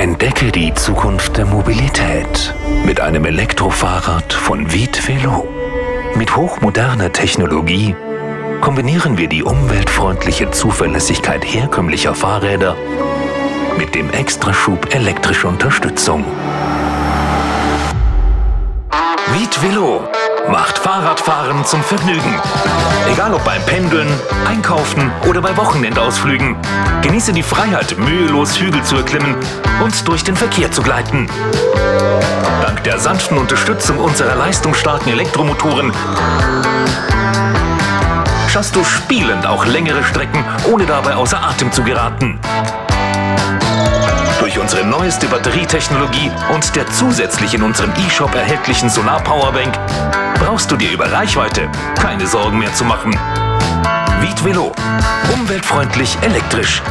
Entdecke die Zukunft der Mobilität mit einem Elektrofahrrad von Viet Velo. Mit hochmoderner Technologie kombinieren wir die umweltfreundliche Zuverlässigkeit herkömmlicher Fahrräder mit dem Extraschub elektrischer Unterstützung. Viet Velo macht Fahrradfahren zum Vergnügen. Egal ob beim Pendeln, Einkaufen oder bei Wochenendausflügen. Genieße die Freiheit, mühelos Hügel zu erklimmen und durch den Verkehr zu gleiten. Dank der sanften Unterstützung unserer leistungsstarken Elektromotoren schaffst du spielend auch längere Strecken, ohne dabei außer Atem zu geraten. Unsere neueste Batterietechnologie und der zusätzlich in unserem E-Shop erhältlichen Solar Powerbank brauchst du dir über Reichweite keine Sorgen mehr zu machen. Viet Velo. Umweltfreundlich elektrisch.